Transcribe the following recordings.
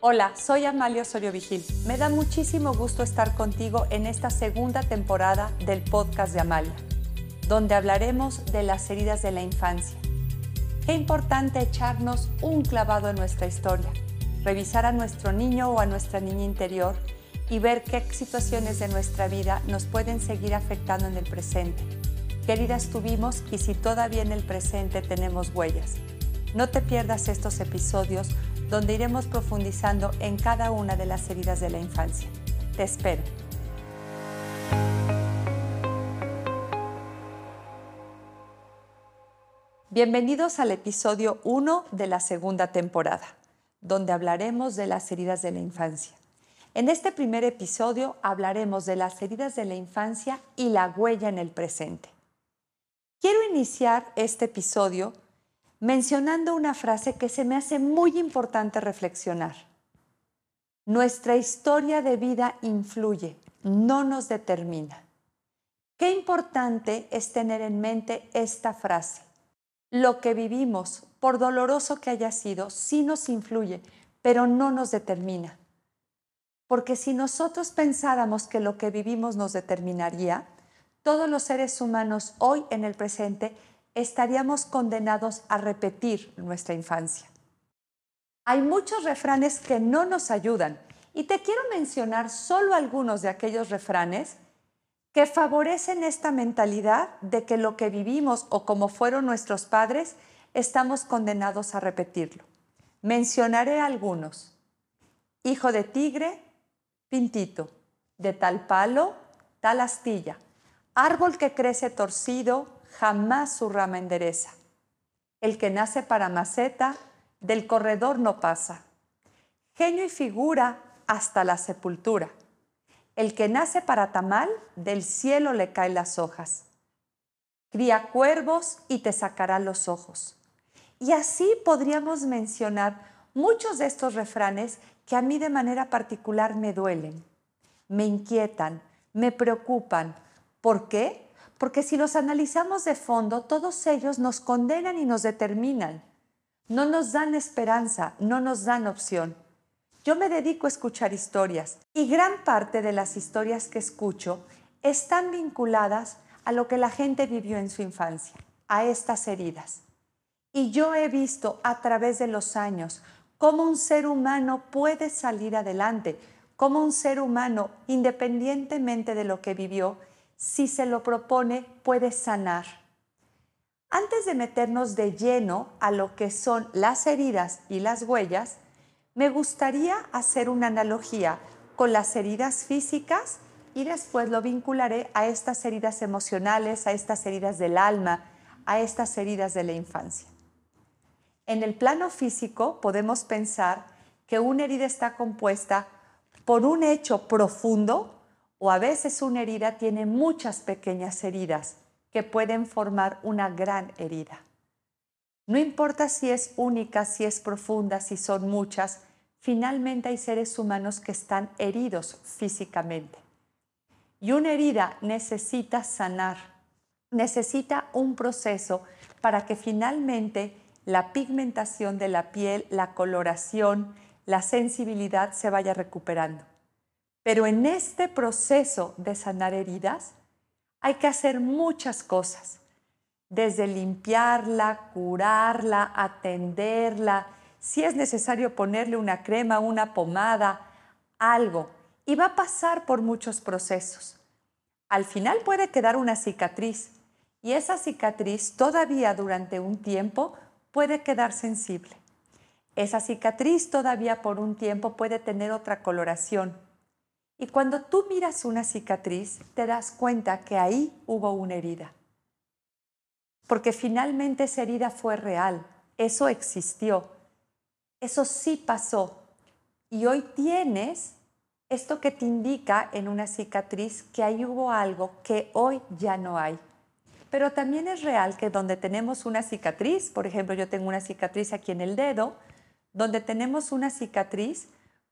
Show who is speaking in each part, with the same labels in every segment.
Speaker 1: Hola, soy Amalia Osorio Vigil. Me da muchísimo gusto estar contigo en esta segunda temporada del podcast de Amalia, donde hablaremos de las heridas de la infancia. Qué importante echarnos un clavado en nuestra historia, revisar a nuestro niño o a nuestra niña interior y ver qué situaciones de nuestra vida nos pueden seguir afectando en el presente, qué heridas tuvimos y si todavía en el presente tenemos huellas. No te pierdas estos episodios donde iremos profundizando en cada una de las heridas de la infancia. Te espero. Bienvenidos al episodio 1 de la segunda temporada, donde hablaremos de las heridas de la infancia. En este primer episodio hablaremos de las heridas de la infancia y la huella en el presente. Quiero iniciar este episodio mencionando una frase que se me hace muy importante reflexionar. Nuestra historia de vida influye, no nos determina. Qué importante es tener en mente esta frase. Lo que vivimos, por doloroso que haya sido, sí nos influye, pero no nos determina. Porque si nosotros pensáramos que lo que vivimos nos determinaría, todos los seres humanos hoy en el presente estaríamos condenados a repetir nuestra infancia. Hay muchos refranes que no nos ayudan y te quiero mencionar solo algunos de aquellos refranes que favorecen esta mentalidad de que lo que vivimos o como fueron nuestros padres, estamos condenados a repetirlo. Mencionaré algunos. Hijo de tigre, pintito. De tal palo, tal astilla. Árbol que crece torcido, jamás su rama endereza. El que nace para maceta, del corredor no pasa. Genio y figura hasta la sepultura. El que nace para tamal, del cielo le caen las hojas. Cría cuervos y te sacará los ojos. Y así podríamos mencionar muchos de estos refranes que a mí de manera particular me duelen, me inquietan, me preocupan. ¿Por qué? Porque si los analizamos de fondo, todos ellos nos condenan y nos determinan. No nos dan esperanza, no nos dan opción. Yo me dedico a escuchar historias y gran parte de las historias que escucho están vinculadas a lo que la gente vivió en su infancia, a estas heridas. Y yo he visto a través de los años cómo un ser humano puede salir adelante, cómo un ser humano, independientemente de lo que vivió, si se lo propone, puede sanar. Antes de meternos de lleno a lo que son las heridas y las huellas, me gustaría hacer una analogía con las heridas físicas y después lo vincularé a estas heridas emocionales, a estas heridas del alma, a estas heridas de la infancia. En el plano físico podemos pensar que una herida está compuesta por un hecho profundo o a veces una herida tiene muchas pequeñas heridas que pueden formar una gran herida. No importa si es única, si es profunda, si son muchas, finalmente hay seres humanos que están heridos físicamente. Y una herida necesita sanar, necesita un proceso para que finalmente la pigmentación de la piel, la coloración, la sensibilidad se vaya recuperando. Pero en este proceso de sanar heridas hay que hacer muchas cosas, desde limpiarla, curarla, atenderla, si es necesario ponerle una crema, una pomada, algo. Y va a pasar por muchos procesos. Al final puede quedar una cicatriz y esa cicatriz todavía durante un tiempo puede quedar sensible. Esa cicatriz todavía por un tiempo puede tener otra coloración y cuando tú miras una cicatriz, te das cuenta que ahí hubo una herida. Porque finalmente esa herida fue real, eso existió, eso sí pasó. Y hoy tienes esto que te indica en una cicatriz que ahí hubo algo que hoy ya no hay. Pero también es real que donde tenemos una cicatriz, por ejemplo, yo tengo una cicatriz aquí en el dedo, donde tenemos una cicatriz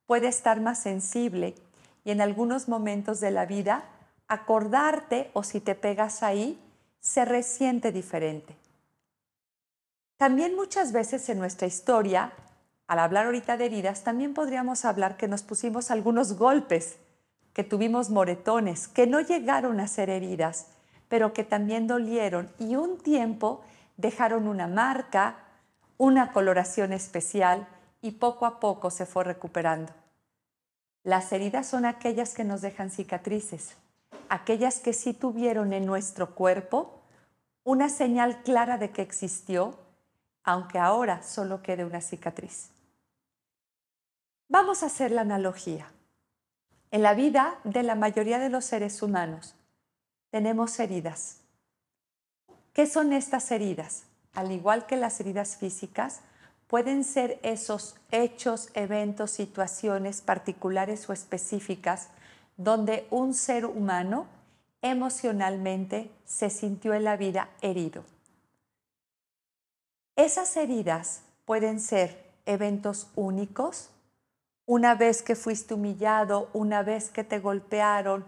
Speaker 1: puede estar más sensible y en algunos momentos de la vida acordarte o si te pegas ahí, se resiente diferente. También muchas veces en nuestra historia al hablar ahorita de heridas, también podríamos hablar que nos pusimos algunos golpes, que tuvimos moretones, que no llegaron a ser heridas, pero que también dolieron y un tiempo dejaron una marca, una coloración especial y poco a poco se fue recuperando. Las heridas son aquellas que nos dejan cicatrices, aquellas que sí tuvieron en nuestro cuerpo una señal clara de que existió, aunque ahora solo quede una cicatriz. Vamos a hacer la analogía. En la vida de la mayoría de los seres humanos tenemos heridas. ¿Qué son estas heridas? Al igual que las heridas físicas, pueden ser esos hechos, eventos, situaciones particulares o específicas donde un ser humano emocionalmente se sintió en la vida herido. Esas heridas pueden ser eventos únicos, una vez que fuiste humillado, una vez que te golpearon,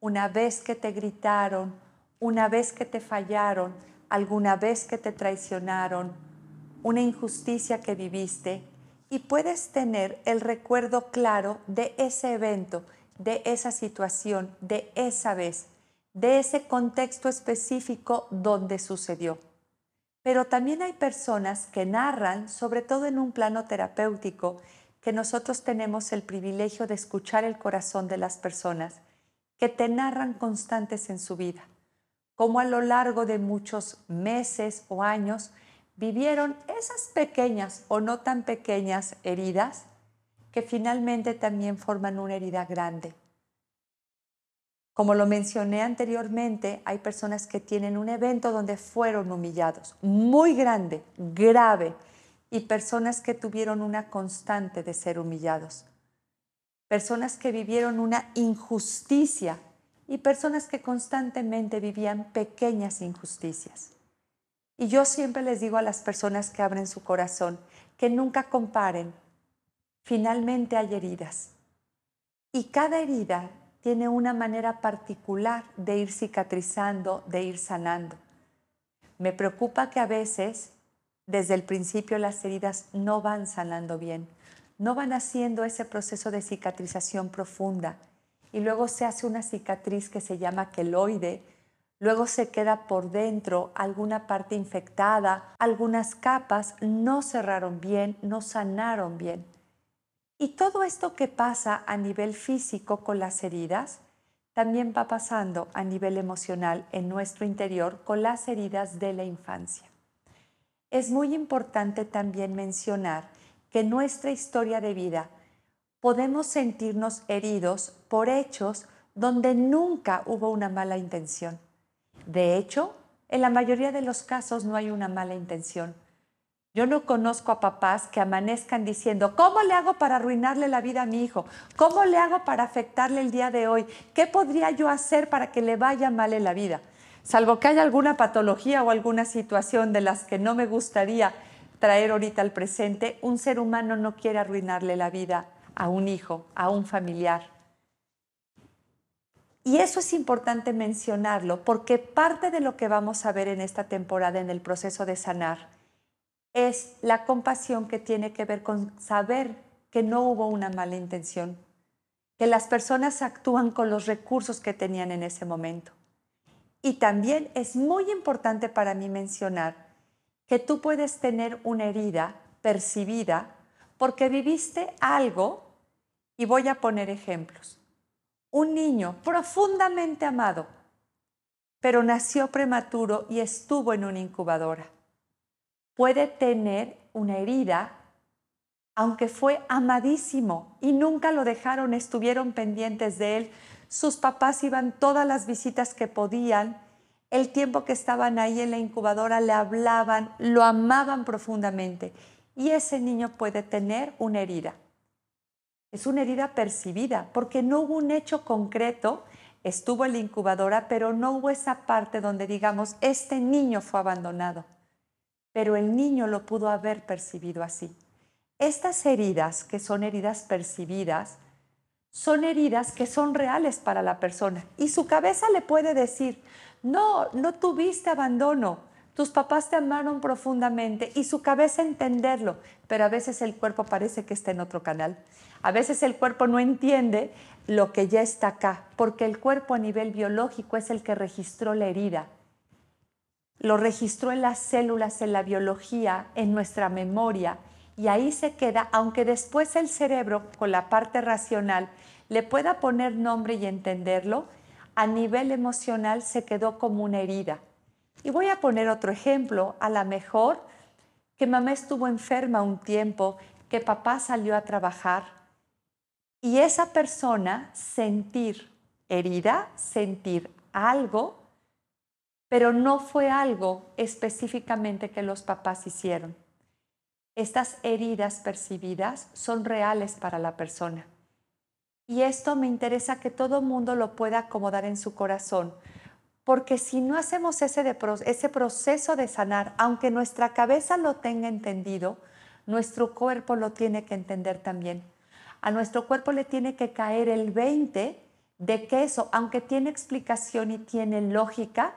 Speaker 1: una vez que te gritaron, una vez que te fallaron, alguna vez que te traicionaron, una injusticia que viviste y puedes tener el recuerdo claro de ese evento, de esa situación, de esa vez, de ese contexto específico donde sucedió. Pero también hay personas que narran, sobre todo en un plano terapéutico, que nosotros tenemos el privilegio de escuchar el corazón de las personas, que te narran constantes en su vida, como a lo largo de muchos meses o años vivieron esas pequeñas o no tan pequeñas heridas que finalmente también forman una herida grande. Como lo mencioné anteriormente, hay personas que tienen un evento donde fueron humillados, muy grande, grave, y personas que tuvieron una constante de ser humillados. Personas que vivieron una injusticia y personas que constantemente vivían pequeñas injusticias. Y yo siempre les digo a las personas que abren su corazón que nunca comparen. Finalmente hay heridas. Y cada herida tiene una manera particular de ir cicatrizando, de ir sanando. Me preocupa que a veces, desde el principio, las heridas no van sanando bien, no van haciendo ese proceso de cicatrización profunda. Y luego se hace una cicatriz que se llama queloide, luego se queda por dentro alguna parte infectada, algunas capas no cerraron bien, no sanaron bien. Y todo esto que pasa a nivel físico con las heridas, también va pasando a nivel emocional en nuestro interior con las heridas de la infancia. Es muy importante también mencionar que nuestra historia de vida podemos sentirnos heridos por hechos donde nunca hubo una mala intención. De hecho, en la mayoría de los casos no hay una mala intención. Yo no conozco a papás que amanezcan diciendo, ¿cómo le hago para arruinarle la vida a mi hijo? ¿Cómo le hago para afectarle el día de hoy? ¿Qué podría yo hacer para que le vaya mal en la vida? Salvo que haya alguna patología o alguna situación de las que no me gustaría traer ahorita al presente, un ser humano no quiere arruinarle la vida a un hijo, a un familiar. Y eso es importante mencionarlo porque parte de lo que vamos a ver en esta temporada en el proceso de sanar es la compasión que tiene que ver con saber que no hubo una mala intención, que las personas actúan con los recursos que tenían en ese momento. Y también es muy importante para mí mencionar que tú puedes tener una herida percibida porque viviste algo, y voy a poner ejemplos. Un niño profundamente amado, pero nació prematuro y estuvo en una incubadora puede tener una herida, aunque fue amadísimo y nunca lo dejaron, estuvieron pendientes de él. Sus papás iban todas las visitas que podían. El tiempo que estaban ahí en la incubadora le hablaban, lo amaban profundamente. Y ese niño puede tener una herida. Es una herida percibida porque no hubo un hecho concreto. Estuvo en la incubadora, pero no hubo esa parte donde digamos, este niño fue abandonado pero el niño lo pudo haber percibido así. Estas heridas, que son heridas percibidas, son heridas que son reales para la persona y su cabeza le puede decir, no, no tuviste abandono, Tus papás te amaron profundamente y su cabeza entenderlo, pero a veces el cuerpo parece que está en otro canal. A veces el cuerpo no entiende lo que ya está acá, porque el cuerpo a nivel biológico es el que registró la herida. Lo registró en las células, en la biología, en nuestra memoria, y ahí se queda, aunque después el cerebro, con la parte racional, le pueda poner nombre y entenderlo, a nivel emocional se quedó como una herida. Y voy a poner otro ejemplo. A lo mejor que mamá estuvo enferma un tiempo, que papá salió a trabajar y esa persona sentir herida, sentir algo, pero no fue algo específicamente que los papás hicieron. Estas heridas percibidas son reales para la persona. Y esto me interesa que todo mundo lo pueda acomodar en su corazón, porque si no hacemos ese, ese proceso de sanar, aunque nuestra cabeza lo tenga entendido, nuestro cuerpo lo tiene que entender también. A nuestro cuerpo le tiene que caer el 20 de que eso, aunque tiene explicación y tiene lógica,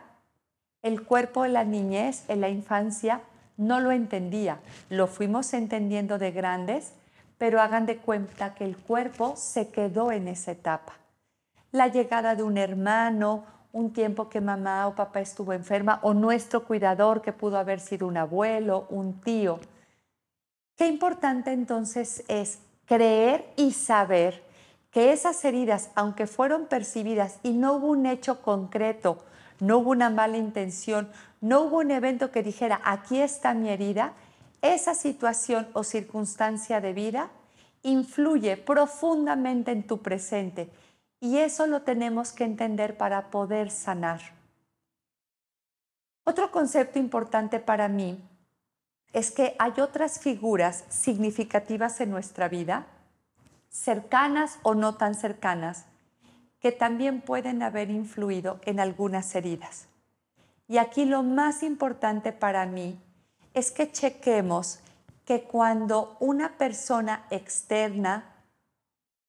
Speaker 1: el cuerpo en la niñez, en la infancia, no lo entendía. Lo fuimos entendiendo de grandes, pero hagan de cuenta que el cuerpo se quedó en esa etapa. La llegada de un hermano, un tiempo que mamá o papá estuvo enferma o nuestro cuidador que pudo haber sido un abuelo, un tío. Qué importante entonces es creer y saber que esas heridas, aunque fueron percibidas y no hubo un hecho concreto, no hubo una mala intención, no hubo un evento que dijera, aquí está mi herida, esa situación o circunstancia de vida influye profundamente en tu presente y eso lo tenemos que entender para poder sanar. Otro concepto importante para mí es que hay otras figuras significativas en nuestra vida, cercanas o no tan cercanas, que también pueden haber influido en algunas heridas. Y aquí lo más importante para mí es que chequemos que cuando una persona externa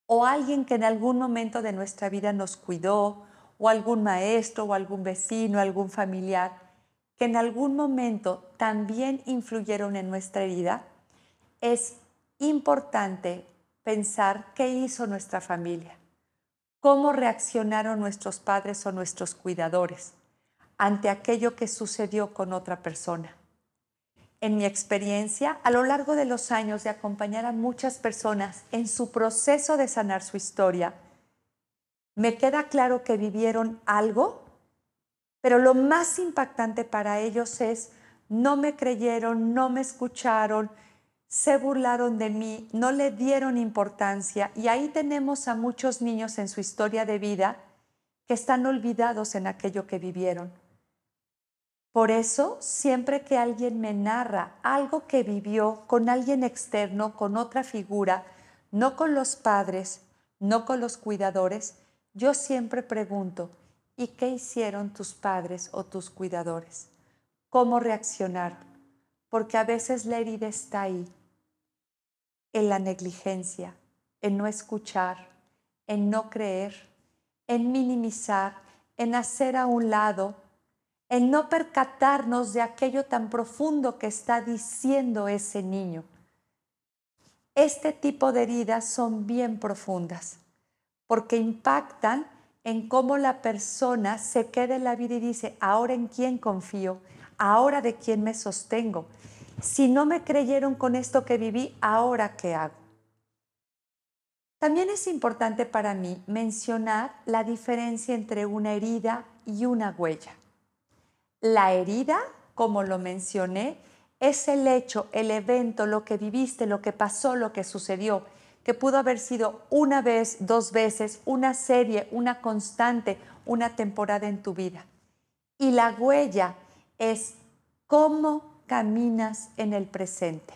Speaker 1: o alguien que en algún momento de nuestra vida nos cuidó, o algún maestro, o algún vecino, algún familiar, que en algún momento también influyeron en nuestra herida, es importante pensar qué hizo nuestra familia, cómo reaccionaron nuestros padres o nuestros cuidadores ante aquello que sucedió con otra persona. En mi experiencia, a lo largo de los años de acompañar a muchas personas en su proceso de sanar su historia, me queda claro que vivieron algo, pero lo más impactante para ellos es no me creyeron, no me escucharon, se burlaron de mí, no le dieron importancia y ahí tenemos a muchos niños en su historia de vida que están olvidados en aquello que vivieron. Por eso, siempre que alguien me narra algo que vivió con alguien externo, con otra figura, no con los padres, no con los cuidadores, yo siempre pregunto, ¿y qué hicieron tus padres o tus cuidadores? ¿Cómo reaccionaron? Porque a veces la herida está ahí, en la negligencia, en no escuchar, en no creer, en minimizar, en hacer a un lado en no percatarnos de aquello tan profundo que está diciendo ese niño. Este tipo de heridas son bien profundas porque impactan en cómo la persona se queda en la vida y dice, ahora en quién confío, ahora de quién me sostengo. Si no me creyeron con esto que viví, ahora qué hago. También es importante para mí mencionar la diferencia entre una herida y una huella. La herida, como lo mencioné, es el hecho, el evento, lo que viviste, lo que pasó, lo que sucedió, que pudo haber sido una vez, dos veces, una serie, una constante, una temporada en tu vida. Y la huella es cómo caminas en el presente.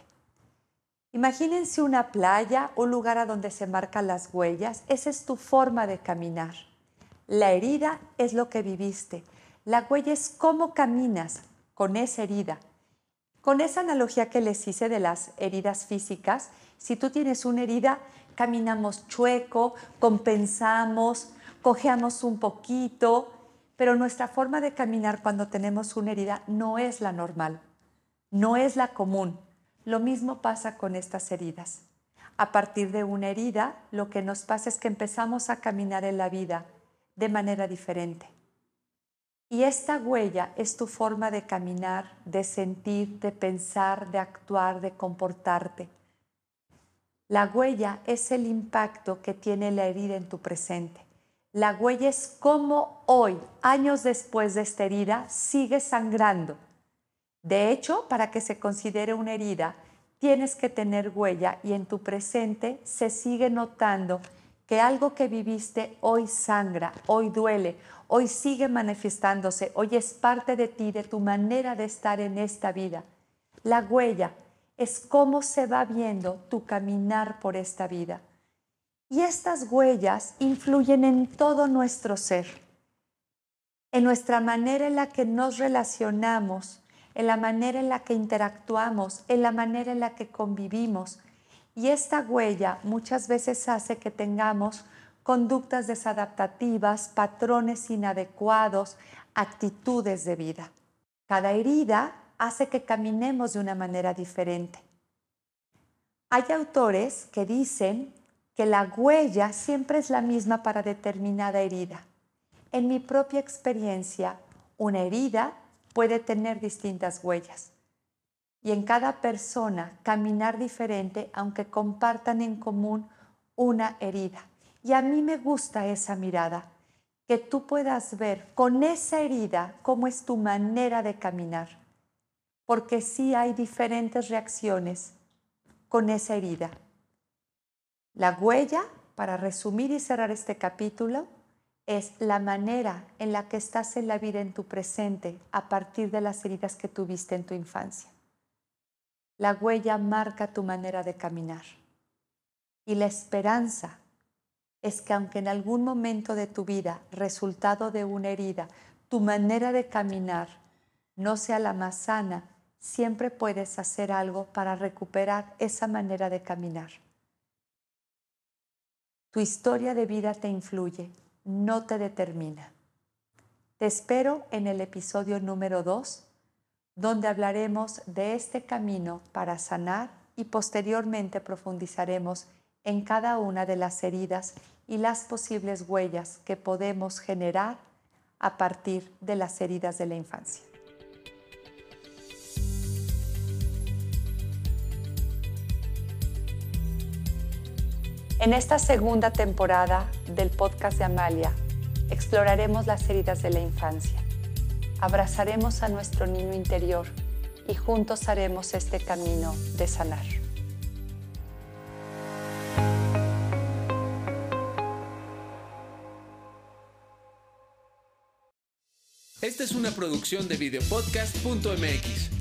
Speaker 1: Imagínense una playa, un lugar a donde se marcan las huellas. Esa es tu forma de caminar. La herida es lo que viviste. La huella es cómo caminas con esa herida. Con esa analogía que les hice de las heridas físicas, si tú tienes una herida, caminamos chueco, compensamos, cojeamos un poquito, pero nuestra forma de caminar cuando tenemos una herida no es la normal, no es la común. Lo mismo pasa con estas heridas. A partir de una herida, lo que nos pasa es que empezamos a caminar en la vida de manera diferente. Y esta huella es tu forma de caminar, de sentir, de pensar, de actuar, de comportarte. La huella es el impacto que tiene la herida en tu presente. La huella es cómo hoy, años después de esta herida, sigue sangrando. De hecho, para que se considere una herida, tienes que tener huella y en tu presente se sigue notando que algo que viviste hoy sangra, hoy duele, hoy sigue manifestándose, hoy es parte de ti, de tu manera de estar en esta vida. La huella es cómo se va viendo tu caminar por esta vida. Y estas huellas influyen en todo nuestro ser, en nuestra manera en la que nos relacionamos, en la manera en la que interactuamos, en la manera en la que convivimos. Y esta huella muchas veces hace que tengamos conductas desadaptativas, patrones inadecuados, actitudes de vida. Cada herida hace que caminemos de una manera diferente. Hay autores que dicen que la huella siempre es la misma para determinada herida. En mi propia experiencia, una herida puede tener distintas huellas. Y en cada persona caminar diferente aunque compartan en común una herida. Y a mí me gusta esa mirada, que tú puedas ver con esa herida cómo es tu manera de caminar porque sí hay diferentes reacciones con esa herida. La huella, para resumir y cerrar este capítulo, es la manera en la que estás en la vida en tu presente a partir de las heridas que tuviste en tu infancia. La huella marca tu manera de caminar. Y la esperanza es que aunque en algún momento de tu vida, resultado de una herida, tu manera de caminar no sea la más sana, siempre puedes hacer algo para recuperar esa manera de caminar. Tu historia de vida te influye, no te determina. Te espero en el episodio número 2, donde hablaremos de este camino para sanar y posteriormente profundizaremos en cada una de las heridas y las posibles huellas que podemos generar a partir de las heridas de la infancia. En esta segunda temporada del podcast de Amalia, exploraremos las heridas de la infancia. Abrazaremos a nuestro niño interior y juntos haremos este camino de sanar.
Speaker 2: Esta es una producción de videopodcast.mx.